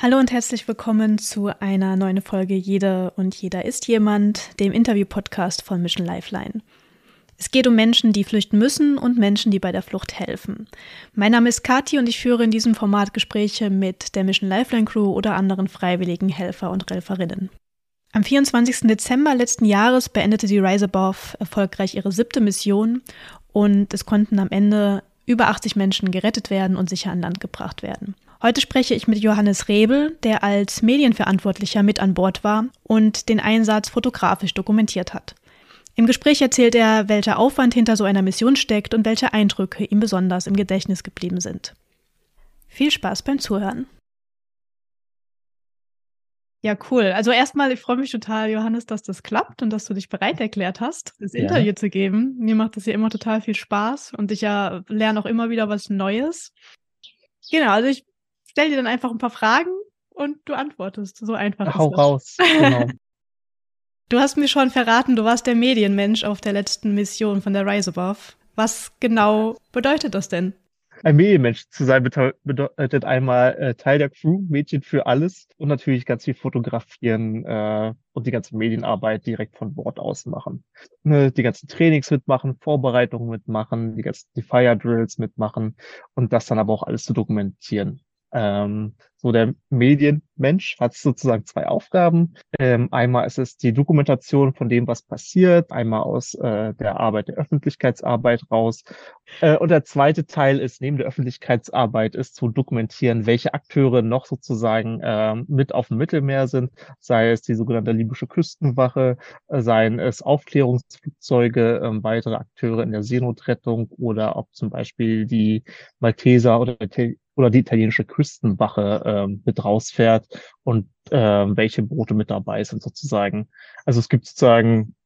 Hallo und herzlich willkommen zu einer neuen Folge Jede und jeder ist jemand, dem Interview-Podcast von Mission Lifeline. Es geht um Menschen, die flüchten müssen und Menschen, die bei der Flucht helfen. Mein Name ist Kati und ich führe in diesem Format Gespräche mit der Mission Lifeline Crew oder anderen freiwilligen Helfer und Helferinnen. Am 24. Dezember letzten Jahres beendete die Rise Above erfolgreich ihre siebte Mission und es konnten am Ende über 80 Menschen gerettet werden und sicher an Land gebracht werden. Heute spreche ich mit Johannes Rebel, der als Medienverantwortlicher mit an Bord war und den Einsatz fotografisch dokumentiert hat. Im Gespräch erzählt er, welcher Aufwand hinter so einer Mission steckt und welche Eindrücke ihm besonders im Gedächtnis geblieben sind. Viel Spaß beim Zuhören. Ja, cool. Also erstmal, ich freue mich total, Johannes, dass das klappt und dass du dich bereit erklärt hast, das ja. Interview zu geben. Mir macht das ja immer total viel Spaß und ich ja lerne auch immer wieder was Neues. Genau, also ich stell dir dann einfach ein paar Fragen und du antwortest. So einfach. Hau raus. Genau. du hast mir schon verraten, du warst der Medienmensch auf der letzten Mission von der Rise Above. Was genau bedeutet das denn? Ein Medienmensch zu sein bedeutet einmal äh, Teil der Crew, Mädchen für alles und natürlich ganz viel fotografieren äh, und die ganze Medienarbeit direkt von Bord aus machen. Ne, die ganzen Trainings mitmachen, Vorbereitungen mitmachen, die ganzen die Fire Drills mitmachen und das dann aber auch alles zu dokumentieren. Ähm, so der Medienmensch hat sozusagen zwei Aufgaben. Ähm, einmal ist es die Dokumentation von dem, was passiert, einmal aus äh, der Arbeit der Öffentlichkeitsarbeit raus. Äh, und der zweite Teil ist neben der Öffentlichkeitsarbeit ist zu dokumentieren, welche Akteure noch sozusagen äh, mit auf dem Mittelmeer sind, sei es die sogenannte libysche Küstenwache, äh, seien es Aufklärungsflugzeuge, äh, weitere Akteure in der Seenotrettung oder ob zum Beispiel die Malteser oder oder die italienische Küstenwache ähm, mit rausfährt und ähm, welche Boote mit dabei sind sozusagen. Also es gibt sozusagen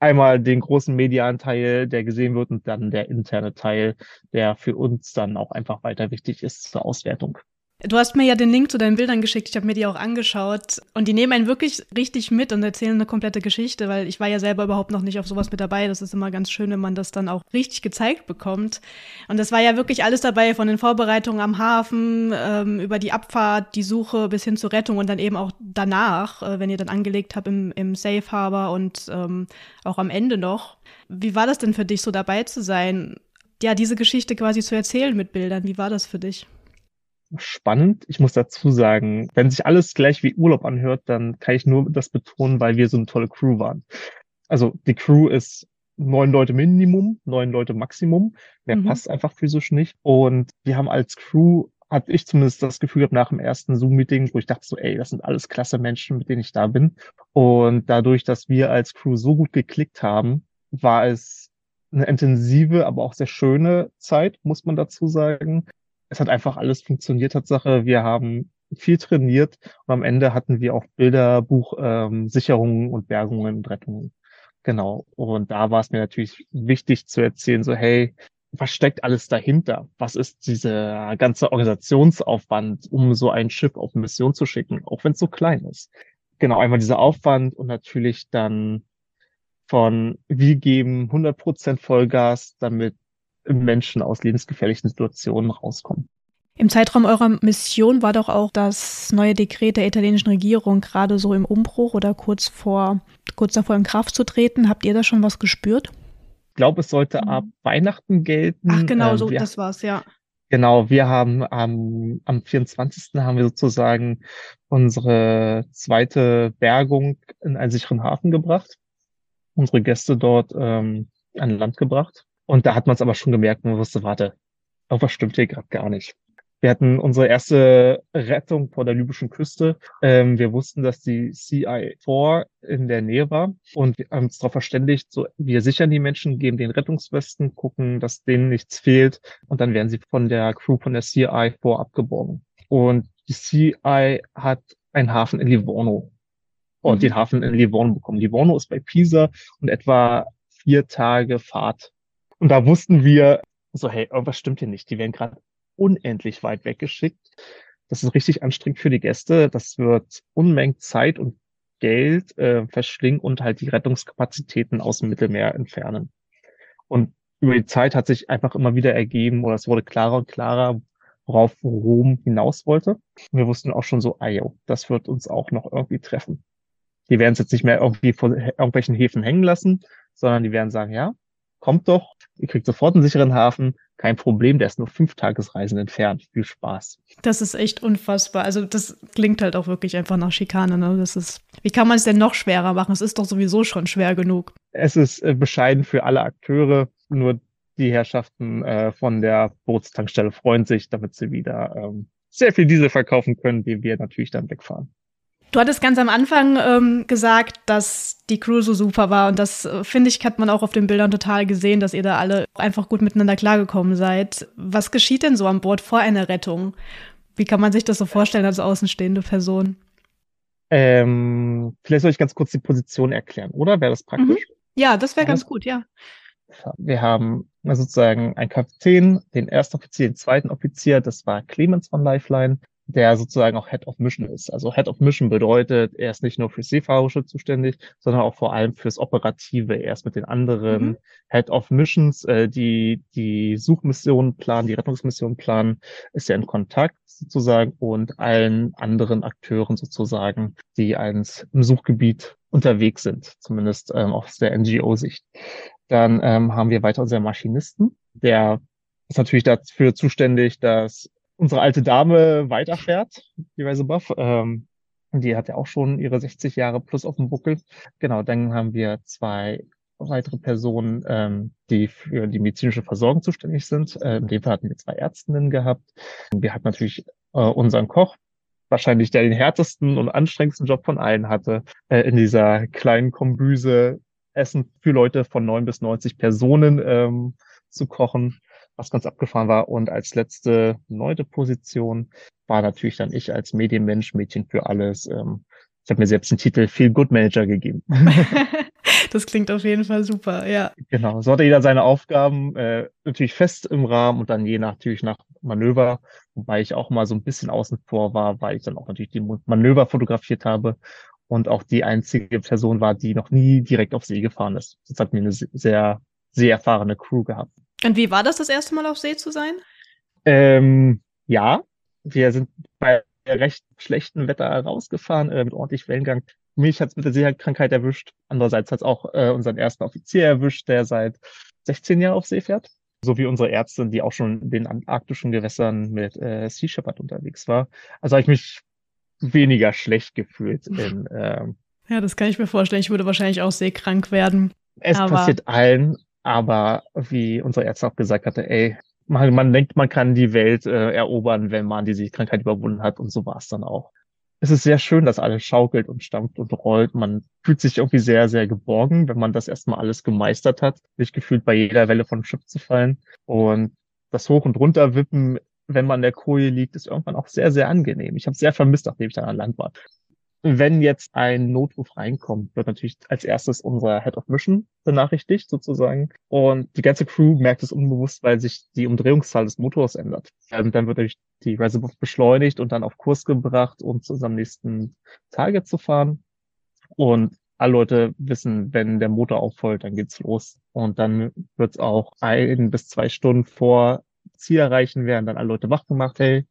einmal den großen Medianteil, der gesehen wird und dann der interne Teil, der für uns dann auch einfach weiter wichtig ist zur Auswertung. Du hast mir ja den Link zu deinen Bildern geschickt. Ich habe mir die auch angeschaut. Und die nehmen einen wirklich richtig mit und erzählen eine komplette Geschichte, weil ich war ja selber überhaupt noch nicht auf sowas mit dabei. Das ist immer ganz schön, wenn man das dann auch richtig gezeigt bekommt. Und das war ja wirklich alles dabei, von den Vorbereitungen am Hafen, ähm, über die Abfahrt, die Suche bis hin zur Rettung und dann eben auch danach, äh, wenn ihr dann angelegt habt im, im Safe Harbor und ähm, auch am Ende noch. Wie war das denn für dich, so dabei zu sein? Ja, diese Geschichte quasi zu erzählen mit Bildern. Wie war das für dich? Spannend. Ich muss dazu sagen, wenn sich alles gleich wie Urlaub anhört, dann kann ich nur das betonen, weil wir so eine tolle Crew waren. Also die Crew ist neun Leute Minimum, neun Leute Maximum. Mehr mhm. passt einfach physisch nicht. Und wir haben als Crew, hatte ich zumindest das Gefühl gehabt nach dem ersten Zoom-Meeting, wo ich dachte so, ey, das sind alles klasse Menschen, mit denen ich da bin. Und dadurch, dass wir als Crew so gut geklickt haben, war es eine intensive, aber auch sehr schöne Zeit, muss man dazu sagen es hat einfach alles funktioniert, Tatsache. Wir haben viel trainiert und am Ende hatten wir auch Bilderbuch, ähm, Sicherungen und Bergungen und Rettungen. Genau. Und da war es mir natürlich wichtig zu erzählen, so, hey, was steckt alles dahinter? Was ist dieser ganze Organisationsaufwand, um so ein Schiff auf Mission zu schicken, auch wenn es so klein ist? Genau, einmal dieser Aufwand und natürlich dann von, wir geben 100% Vollgas, damit Menschen aus lebensgefährlichen Situationen rauskommen. Im Zeitraum eurer Mission war doch auch das neue Dekret der italienischen Regierung gerade so im Umbruch oder kurz vor, kurz davor in Kraft zu treten. Habt ihr da schon was gespürt? Ich glaube, es sollte mhm. ab Weihnachten gelten. Ach, genau, ähm, so, wir, das war's, ja. Genau, wir haben am, am 24. haben wir sozusagen unsere zweite Bergung in einen sicheren Hafen gebracht, unsere Gäste dort ähm, an Land gebracht. Und da hat man es aber schon gemerkt, man wusste, warte, irgendwas stimmt hier gerade gar nicht. Wir hatten unsere erste Rettung vor der libyschen Küste. Ähm, wir wussten, dass die CI4 in der Nähe war und wir haben uns darauf verständigt, so, wir sichern die Menschen, geben den Rettungswesten, gucken, dass denen nichts fehlt und dann werden sie von der Crew von der CI4 abgeborgen. Und die CI hat einen Hafen in Livorno und mhm. den Hafen in Livorno bekommen. Livorno ist bei Pisa und etwa vier Tage Fahrt und da wussten wir so, hey, irgendwas stimmt hier nicht. Die werden gerade unendlich weit weggeschickt. Das ist richtig anstrengend für die Gäste. Das wird Unmengen Zeit und Geld äh, verschlingen und halt die Rettungskapazitäten aus dem Mittelmeer entfernen. Und über die Zeit hat sich einfach immer wieder ergeben, oder es wurde klarer und klarer, worauf Rom hinaus wollte. Und wir wussten auch schon so, ah, jo, das wird uns auch noch irgendwie treffen. Die werden es jetzt nicht mehr irgendwie vor irgendwelchen Häfen hängen lassen, sondern die werden sagen, ja, kommt doch, ihr kriegt sofort einen sicheren Hafen, kein Problem, der ist nur fünf Tagesreisen entfernt. Viel Spaß. Das ist echt unfassbar. Also das klingt halt auch wirklich einfach nach Schikane. Ne? Das ist, wie kann man es denn noch schwerer machen? Es ist doch sowieso schon schwer genug. Es ist äh, bescheiden für alle Akteure, nur die Herrschaften äh, von der Bootstankstelle freuen sich, damit sie wieder ähm, sehr viel Diesel verkaufen können, die wir natürlich dann wegfahren. Du hattest ganz am Anfang ähm, gesagt, dass die Crew so super war und das, äh, finde ich, hat man auch auf den Bildern total gesehen, dass ihr da alle einfach gut miteinander klargekommen seid. Was geschieht denn so an Bord vor einer Rettung? Wie kann man sich das so vorstellen als außenstehende Person? Ähm, vielleicht soll ich ganz kurz die Position erklären, oder? Wäre das praktisch? Mhm. Ja, das wäre ganz gut, ja. Wir haben sozusagen einen Kapitän, den ersten Offizier, den zweiten Offizier, das war Clemens von Lifeline der sozusagen auch Head of Mission ist. Also Head of Mission bedeutet, er ist nicht nur für Seefahrerische zuständig, sondern auch vor allem fürs Operative. Er ist mit den anderen mhm. Head of Missions, äh, die die Suchmissionen planen, die Rettungsmissionen planen, ist er in Kontakt sozusagen und allen anderen Akteuren sozusagen, die eins im Suchgebiet unterwegs sind, zumindest ähm, aus der NGO-Sicht. Dann ähm, haben wir weiter unseren Maschinisten, der ist natürlich dafür zuständig, dass unsere alte Dame weiterfährt, die Weise Buff. Ähm, die hat ja auch schon ihre 60 Jahre plus auf dem Buckel. Genau, dann haben wir zwei weitere Personen, ähm, die für die medizinische Versorgung zuständig sind. Äh, in dem Fall hatten wir zwei Ärztinnen gehabt. Wir hatten natürlich äh, unseren Koch, wahrscheinlich der den härtesten und anstrengendsten Job von allen hatte, äh, in dieser kleinen Kombüse Essen für Leute von neun bis 90 Personen ähm, zu kochen was ganz abgefahren war. Und als letzte neunte Position war natürlich dann ich als Medienmensch, Mädchen für alles. Ähm, ich habe mir selbst den Titel Feel Good Manager gegeben. das klingt auf jeden Fall super, ja. Genau, so hatte jeder seine Aufgaben äh, natürlich fest im Rahmen und dann je nach, natürlich nach Manöver, wobei ich auch mal so ein bisschen außen vor war, weil ich dann auch natürlich die Manöver fotografiert habe und auch die einzige Person war, die noch nie direkt auf See gefahren ist. Das hat mir eine sehr, sehr erfahrene Crew gehabt. Und wie war das, das erste Mal auf See zu sein? Ähm, ja, wir sind bei recht schlechtem Wetter rausgefahren, äh, mit ordentlich Wellengang. Mich hat es mit der Seekrankheit erwischt. Andererseits hat es auch äh, unseren ersten Offizier erwischt, der seit 16 Jahren auf See fährt. So wie unsere Ärztin, die auch schon in den antarktischen Gewässern mit äh, Sea Shepherd unterwegs war. Also habe ich mich weniger schlecht gefühlt. In, ähm, ja, das kann ich mir vorstellen. Ich würde wahrscheinlich auch seekrank werden. Es passiert allen, aber wie unsere Ärzte auch gesagt hatte, ey, man, man denkt, man kann die Welt äh, erobern, wenn man diese Krankheit überwunden hat. Und so war es dann auch. Es ist sehr schön, dass alles schaukelt und stampft und rollt. Man fühlt sich irgendwie sehr, sehr geborgen, wenn man das erstmal alles gemeistert hat, sich gefühlt bei jeder Welle von Schiff zu fallen. Und das Hoch- und Runterwippen, wenn man in der Koje liegt, ist irgendwann auch sehr, sehr angenehm. Ich habe sehr vermisst, nachdem ich dann an Land war wenn jetzt ein Notruf reinkommt, wird natürlich als erstes unser Head of Mission benachrichtigt sozusagen. Und die ganze Crew merkt es unbewusst, weil sich die Umdrehungszahl des Motors ändert. Und dann wird natürlich die Reservoir beschleunigt und dann auf Kurs gebracht, um zu unserem nächsten Target zu fahren. Und alle Leute wissen, wenn der Motor auffolgt, dann geht's los. Und dann wird's auch ein bis zwei Stunden vor Ziel erreichen werden dann alle Leute wach gemacht, hey,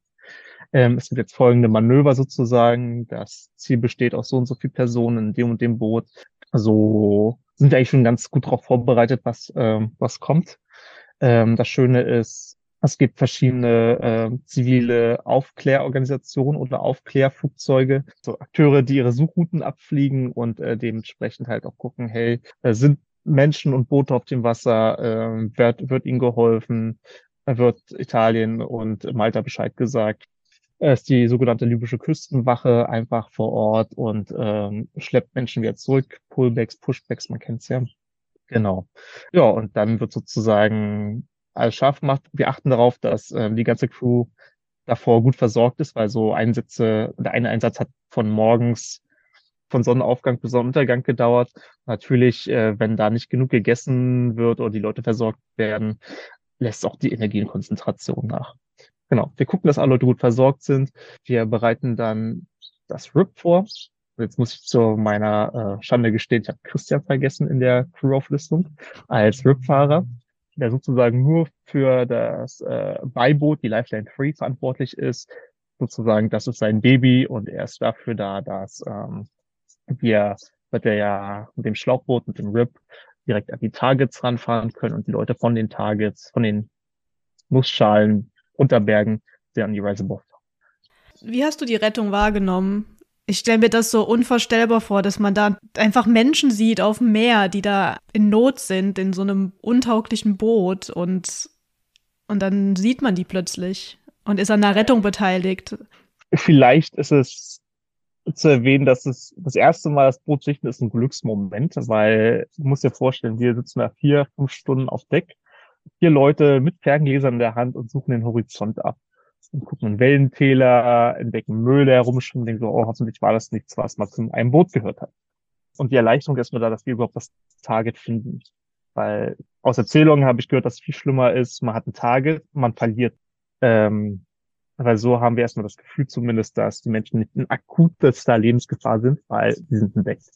ähm, es gibt jetzt folgende Manöver sozusagen. Das Ziel besteht aus so und so viel Personen in dem und dem Boot. Also sind wir eigentlich schon ganz gut darauf vorbereitet, was, ähm, was kommt. Ähm, das Schöne ist, es gibt verschiedene äh, zivile Aufklärorganisationen oder Aufklärflugzeuge, so Akteure, die ihre Suchrouten abfliegen und äh, dementsprechend halt auch gucken, hey, äh, sind Menschen und Boote auf dem Wasser, äh, wird, wird ihnen geholfen, wird Italien und Malta Bescheid gesagt ist die sogenannte libysche Küstenwache einfach vor Ort und ähm, schleppt Menschen wieder zurück. Pullbacks, Pushbacks, man kennt's ja. Genau. Ja, und dann wird sozusagen alles scharf gemacht. Wir achten darauf, dass ähm, die ganze Crew davor gut versorgt ist, weil so Einsätze, der eine Einsatz hat von morgens von Sonnenaufgang bis Sonnenuntergang gedauert. Natürlich, äh, wenn da nicht genug gegessen wird oder die Leute versorgt werden, lässt auch die Energienkonzentration nach. Genau. Wir gucken, dass alle gut versorgt sind. Wir bereiten dann das RIP vor. Jetzt muss ich zu meiner äh, Schande gestehen, ich habe Christian vergessen in der Crew-Auflistung als RIP-Fahrer. der sozusagen nur für das äh, Beiboot, die Lifeline 3, verantwortlich ist. Sozusagen, das ist sein Baby und er ist dafür da, dass ähm, wir mit der ja mit dem Schlauchboot, mit dem RIP direkt an die Targets ranfahren können und die Leute von den Targets, von den Nussschalen, Unterbergen, sehr an die Reservoir. Wie hast du die Rettung wahrgenommen? Ich stelle mir das so unvorstellbar vor, dass man da einfach Menschen sieht auf dem Meer, die da in Not sind, in so einem untauglichen Boot und, und dann sieht man die plötzlich und ist an der Rettung beteiligt. Vielleicht ist es zu erwähnen, dass es das erste Mal das Boot sichten ist ein Glücksmoment, weil du musst dir vorstellen, wir sitzen da vier, fünf Stunden auf Deck, vier Leute mit Ferngläsern in der Hand und suchen den Horizont ab und gucken in Wellentäler, entdecken Müll, der herumschwimmt, denken so, oh, hoffentlich war das nichts, was mal zu einem Boot gehört hat. Und die Erleichterung ist nur da, dass wir überhaupt das Target finden. Weil aus Erzählungen habe ich gehört, dass es viel schlimmer ist, man hat ein Target, man verliert. Ähm, weil so haben wir erstmal das Gefühl zumindest, dass die Menschen nicht in akutester Lebensgefahr sind, weil sie sind entdeckt.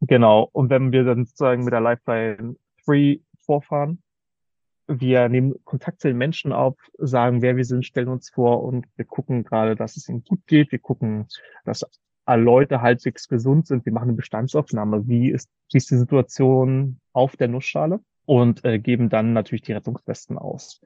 Genau. Und wenn wir dann sozusagen mit der Lifeline 3 vorfahren, wir nehmen Kontakt zu den Menschen auf, sagen, wer wir sind, stellen uns vor und wir gucken gerade, dass es ihnen gut geht. Wir gucken, dass alle Leute halbwegs gesund sind. Wir machen eine Bestandsaufnahme. Wie ist, wie ist die Situation auf der Nussschale? Und äh, geben dann natürlich die Rettungswesten aus.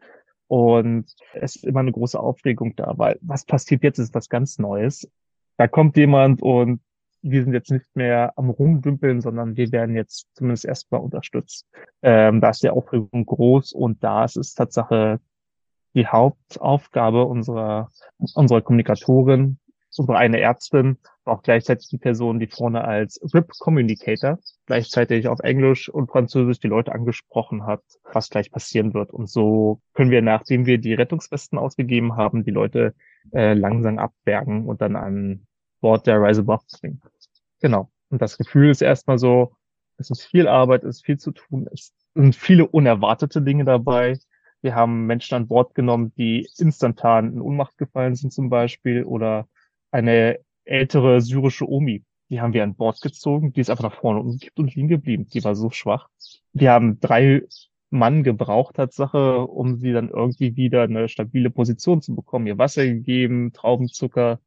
Und es ist immer eine große Aufregung da, weil was passiert jetzt, ist was ganz Neues. Da kommt jemand und wir sind jetzt nicht mehr am Rumdümpeln, sondern wir werden jetzt zumindest erstmal unterstützt. Ähm, da ist die Aufregung groß und da ist es Tatsache die Hauptaufgabe unserer, unserer Kommunikatorin, unsere eine Ärztin, auch gleichzeitig die Person, die vorne als RIP Communicator gleichzeitig auf Englisch und Französisch die Leute angesprochen hat, was gleich passieren wird. Und so können wir, nachdem wir die Rettungswesten ausgegeben haben, die Leute äh, langsam abbergen und dann an Bord der Rise Above bringen. Genau. Und das Gefühl ist erstmal so, es ist viel Arbeit, es ist viel zu tun, es sind viele unerwartete Dinge dabei. Wir haben Menschen an Bord genommen, die instantan in Ohnmacht gefallen sind zum Beispiel oder eine ältere syrische Omi, die haben wir an Bord gezogen, die ist einfach nach vorne umgekippt und liegen geblieben. Die war so schwach. Wir haben drei Mann gebraucht, Tatsache, um sie dann irgendwie wieder eine stabile Position zu bekommen. Ihr Wasser gegeben, Traubenzucker,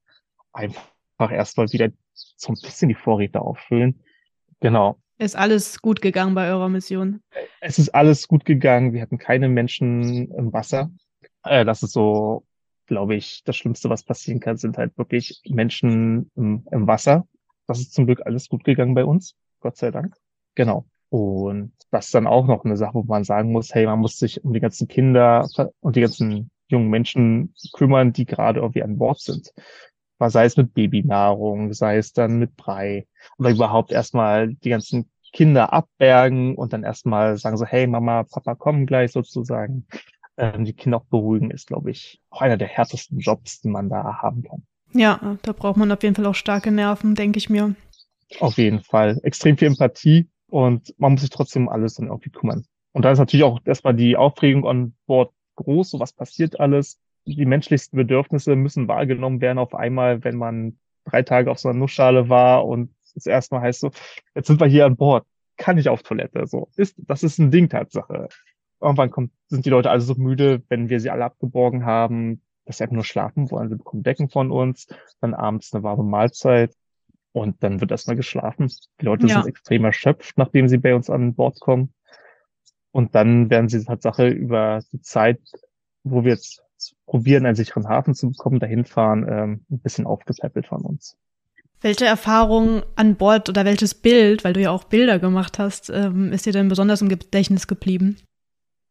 einfach erstmal wieder so ein bisschen die Vorräte auffüllen. Genau. Ist alles gut gegangen bei eurer Mission? Es ist alles gut gegangen. Wir hatten keine Menschen im Wasser. Äh, das ist so, glaube ich, das Schlimmste, was passieren kann, sind halt wirklich Menschen im, im Wasser. Das ist zum Glück alles gut gegangen bei uns. Gott sei Dank. Genau. Und das ist dann auch noch eine Sache, wo man sagen muss, hey, man muss sich um die ganzen Kinder und die ganzen jungen Menschen kümmern, die gerade irgendwie an Bord sind sei es mit Babynahrung, sei es dann mit Brei oder überhaupt erstmal die ganzen Kinder abbergen und dann erstmal sagen so, hey Mama, Papa kommen gleich sozusagen. Ähm, die Kinder auch beruhigen ist, glaube ich, auch einer der härtesten Jobs, die man da haben kann. Ja, da braucht man auf jeden Fall auch starke Nerven, denke ich mir. Auf jeden Fall. Extrem viel Empathie und man muss sich trotzdem um alles dann irgendwie kümmern. Und da ist natürlich auch erstmal die Aufregung an Bord groß, so was passiert alles die menschlichsten Bedürfnisse müssen wahrgenommen werden auf einmal, wenn man drei Tage auf so einer Nussschale war und das erste Mal heißt so, jetzt sind wir hier an Bord, kann ich auf Toilette, so. Ist, das ist ein Ding Tatsache. Irgendwann kommt, sind die Leute alle so müde, wenn wir sie alle abgeborgen haben, dass sie einfach nur schlafen wollen. Sie bekommen Decken von uns, dann abends eine warme Mahlzeit und dann wird erstmal geschlafen. Die Leute ja. sind extrem erschöpft, nachdem sie bei uns an Bord kommen. Und dann werden sie Tatsache über die Zeit, wo wir jetzt probieren, einen sicheren Hafen zu bekommen, dahin fahren, ähm, ein bisschen aufgepäppelt von uns. Welche Erfahrung an Bord oder welches Bild, weil du ja auch Bilder gemacht hast, ähm, ist dir denn besonders im Gedächtnis geblieben?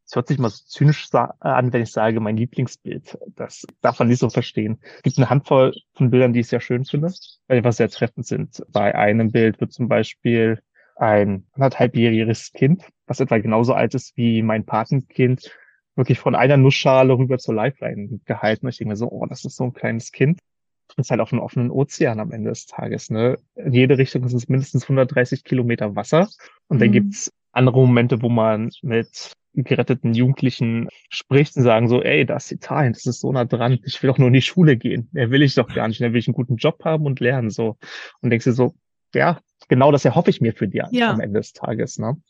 Es hört sich mal so zynisch an, wenn ich sage, mein Lieblingsbild. Das darf man nicht so verstehen. Es gibt eine Handvoll von Bildern, die ich sehr schön finde, weil die was sehr treffend sind. Bei einem Bild wird zum Beispiel ein anderthalbjähriges Kind, was etwa genauso alt ist wie mein Patenkind, wirklich von einer Nussschale rüber zur Lifeline gehalten. Ich denke mir so, oh, das ist so ein kleines Kind. Das ist halt auf einem offenen Ozean am Ende des Tages. Ne? In jede Richtung sind es mindestens 130 Kilometer Wasser. Und mhm. dann gibt's andere Momente, wo man mit geretteten Jugendlichen spricht und sagen so, ey, das ist Italien, das ist so nah dran, ich will doch nur in die Schule gehen. Mehr will ich doch gar nicht. Mehr will ich einen guten Job haben und lernen. so Und denkst dir so, ja, genau das erhoffe ich mir für die ja. am Ende des Tages. Ne?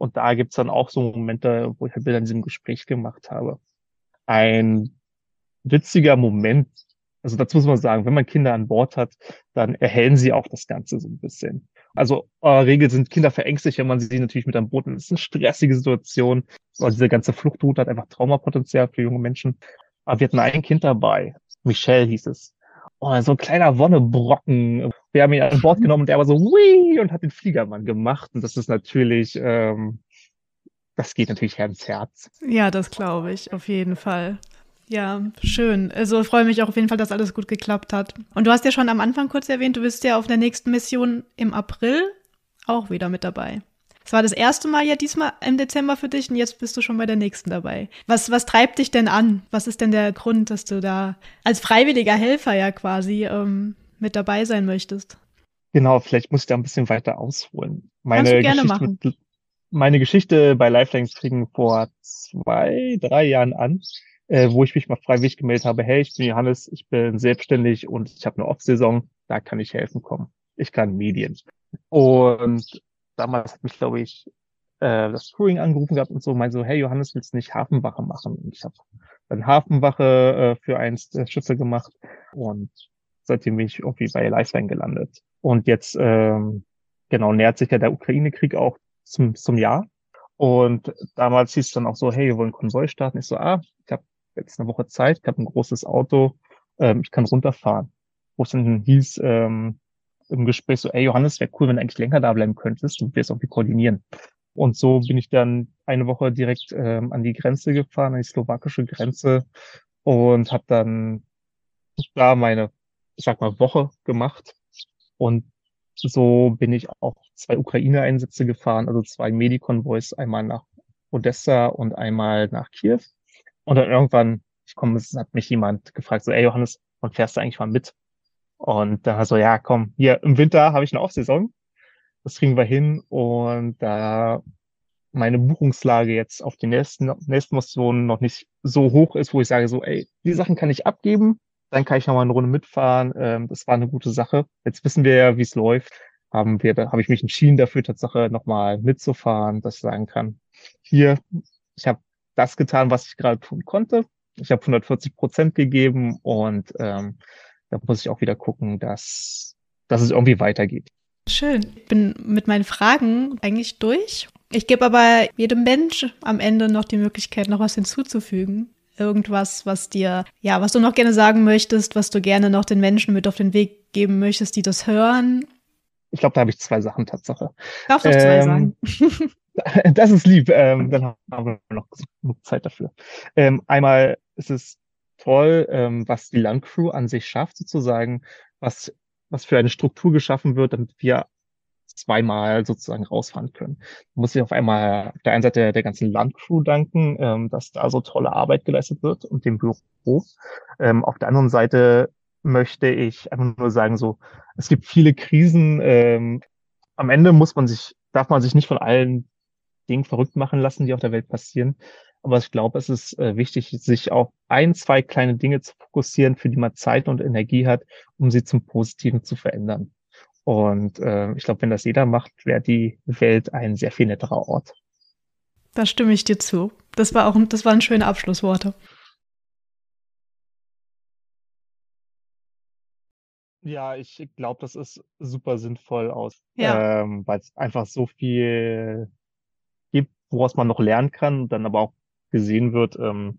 Und da gibt's dann auch so Momente, wo ich halt Bilder in diesem Gespräch gemacht habe. Ein witziger Moment, also dazu muss man sagen, wenn man Kinder an Bord hat, dann erhellen sie auch das Ganze so ein bisschen. Also äh, Regel sind Kinder verängstigt, wenn man sie natürlich mit an Boot nimmt. Das ist eine stressige Situation. Weil diese ganze Fluchtroute hat einfach Traumapotenzial für junge Menschen. Aber wir hatten ein Kind dabei. Michelle hieß es. Oh, so ein kleiner Wonnebrocken. Wir haben ihn an Bord genommen und der war so, wii, und hat den Fliegermann gemacht. Und das ist natürlich, ähm, das geht natürlich ins Herz. Ja, das glaube ich, auf jeden Fall. Ja, schön. Also freue mich auch auf jeden Fall, dass alles gut geklappt hat. Und du hast ja schon am Anfang kurz erwähnt, du bist ja auf der nächsten Mission im April auch wieder mit dabei. Es war das erste Mal ja diesmal im Dezember für dich und jetzt bist du schon bei der nächsten dabei. Was, was treibt dich denn an? Was ist denn der Grund, dass du da als freiwilliger Helfer ja quasi ähm, mit dabei sein möchtest? Genau, vielleicht muss ich da ein bisschen weiter ausholen. Meine Kannst du gerne Geschichte machen. Mit, meine Geschichte bei Lifelines fing vor zwei, drei Jahren an, äh, wo ich mich mal freiwillig gemeldet habe, hey, ich bin Johannes, ich bin selbstständig und ich habe eine Off-Saison, da kann ich helfen kommen. Ich kann Medien. Und damals hat mich, glaube ich, äh, das Crewing angerufen gehabt und so, meinte so, hey Johannes, willst du nicht Hafenwache machen? Und ich habe dann Hafenwache äh, für eins der Schiffe gemacht und seitdem bin ich irgendwie bei Lifeline gelandet. Und jetzt, ähm, genau, nähert sich ja der Ukraine-Krieg auch zum, zum Jahr. Und damals hieß es dann auch so, hey, wir wollen Konvoi starten. Ich so, ah, ich habe jetzt eine Woche Zeit, ich habe ein großes Auto, ähm, ich kann runterfahren. Wo es dann hieß, ähm, im Gespräch so, ey Johannes, wäre cool, wenn du eigentlich länger da bleiben könntest und wir es irgendwie koordinieren. Und so bin ich dann eine Woche direkt ähm, an die Grenze gefahren, an die slowakische Grenze und habe dann da meine, ich sag mal, Woche gemacht. Und so bin ich auch zwei Ukraine-Einsätze gefahren, also zwei Medikonvois, einmal nach Odessa und einmal nach Kiew. Und dann irgendwann, ich komme, es hat mich jemand gefragt, so, ey Johannes, wann fährst du eigentlich mal mit? Und dann so, ja, komm, hier im Winter habe ich eine Off-Saison. Das kriegen wir hin. Und da meine Buchungslage jetzt auf die nächsten, nächsten Missionen noch nicht so hoch ist, wo ich sage so, ey, die Sachen kann ich abgeben, dann kann ich noch mal eine Runde mitfahren. Ähm, das war eine gute Sache. Jetzt wissen wir ja, wie es läuft. Haben wir, da habe ich mich entschieden dafür, Tatsache nochmal mitzufahren, dass ich sagen kann, hier, ich habe das getan, was ich gerade tun konnte. Ich habe 140 Prozent gegeben und ähm, da muss ich auch wieder gucken, dass, dass es irgendwie weitergeht. Schön. Ich bin mit meinen Fragen eigentlich durch. Ich gebe aber jedem Mensch am Ende noch die Möglichkeit, noch was hinzuzufügen. Irgendwas, was dir, ja, was du noch gerne sagen möchtest, was du gerne noch den Menschen mit auf den Weg geben möchtest, die das hören. Ich glaube, da habe ich zwei Sachen Tatsache. Darfst du ähm, zwei sagen? das ist lieb. Ähm, dann haben wir noch genug Zeit dafür. Ähm, einmal ist es toll, ähm, was die Landcrew an sich schafft, sozusagen, was, was für eine Struktur geschaffen wird, damit wir zweimal sozusagen rausfahren können. Da muss ich auf einmal auf der einen Seite der ganzen Landcrew danken, ähm, dass da so tolle Arbeit geleistet wird und dem Büro. Ähm, auf der anderen Seite möchte ich einfach nur sagen, so, es gibt viele Krisen. Ähm, am Ende muss man sich, darf man sich nicht von allen Dingen verrückt machen lassen, die auf der Welt passieren. Aber ich glaube, es ist äh, wichtig, sich auf ein, zwei kleine Dinge zu fokussieren, für die man Zeit und Energie hat, um sie zum Positiven zu verändern. Und äh, ich glaube, wenn das jeder macht, wäre die Welt ein sehr viel netterer Ort. Da stimme ich dir zu. Das war auch das waren schöne Abschlussworte. Ja, ich glaube, das ist super sinnvoll aus, ja. ähm, weil es einfach so viel woraus man noch lernen kann, dann aber auch gesehen wird ähm,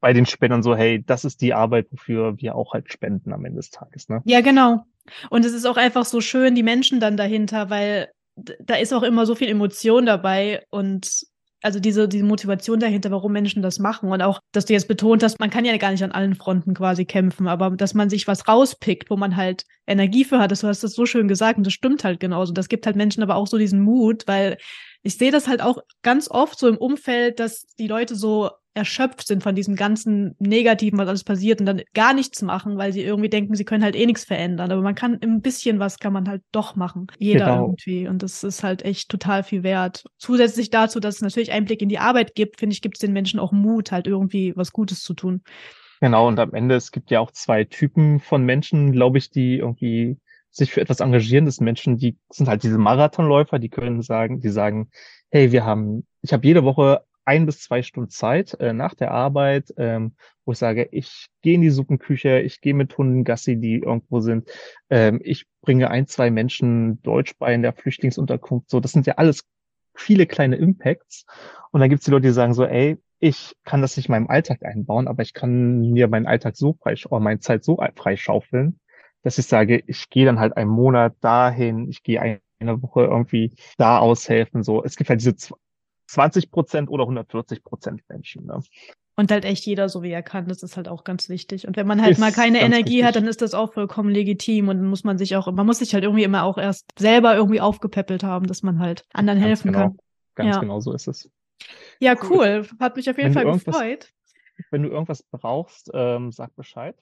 bei den Spendern so, hey, das ist die Arbeit, wofür wir auch halt spenden am Ende des Tages. Ne? Ja, genau. Und es ist auch einfach so schön, die Menschen dann dahinter, weil da ist auch immer so viel Emotion dabei und also diese, diese Motivation dahinter, warum Menschen das machen. Und auch, dass du jetzt betont hast, man kann ja gar nicht an allen Fronten quasi kämpfen, aber dass man sich was rauspickt, wo man halt Energie für hat. Du hast das so schön gesagt und das stimmt halt genauso. Das gibt halt Menschen aber auch so diesen Mut, weil ich sehe das halt auch ganz oft so im Umfeld, dass die Leute so erschöpft sind von diesem ganzen Negativen, was alles passiert und dann gar nichts machen, weil sie irgendwie denken, sie können halt eh nichts verändern. Aber man kann ein bisschen was kann man halt doch machen. Jeder genau. irgendwie. Und das ist halt echt total viel wert. Zusätzlich dazu, dass es natürlich Einblick in die Arbeit gibt, finde ich, gibt es den Menschen auch Mut, halt irgendwie was Gutes zu tun. Genau, und am Ende, es gibt ja auch zwei Typen von Menschen, glaube ich, die irgendwie sich für etwas engagieren. Das Menschen, die sind halt diese Marathonläufer, die können sagen, die sagen, hey, wir haben, ich habe jede Woche ein bis zwei Stunden Zeit äh, nach der Arbeit, ähm, wo ich sage, ich gehe in die Suppenküche, ich gehe mit Hunden Gassi, die irgendwo sind, ähm, ich bringe ein, zwei Menschen Deutsch bei in der Flüchtlingsunterkunft. So, das sind ja alles viele kleine Impacts. Und dann gibt es die Leute, die sagen so, ey, ich kann das nicht in meinem Alltag einbauen, aber ich kann mir meinen Alltag so frei oder meine Zeit so freischaufeln, dass ich sage, ich gehe dann halt einen Monat dahin, ich gehe eine Woche irgendwie da aushelfen. So, es gibt halt diese 20 Prozent oder 140 Prozent Menschen. Ne? Und halt echt jeder so wie er kann, das ist halt auch ganz wichtig. Und wenn man halt ist mal keine Energie wichtig. hat, dann ist das auch vollkommen legitim und dann muss man sich auch, man muss sich halt irgendwie immer auch erst selber irgendwie aufgepäppelt haben, dass man halt anderen ganz helfen genau. kann. Ganz ja. genau so ist es. Ja, cool. Hat mich auf jeden Fall gefreut. Wenn du irgendwas brauchst, ähm, sag Bescheid.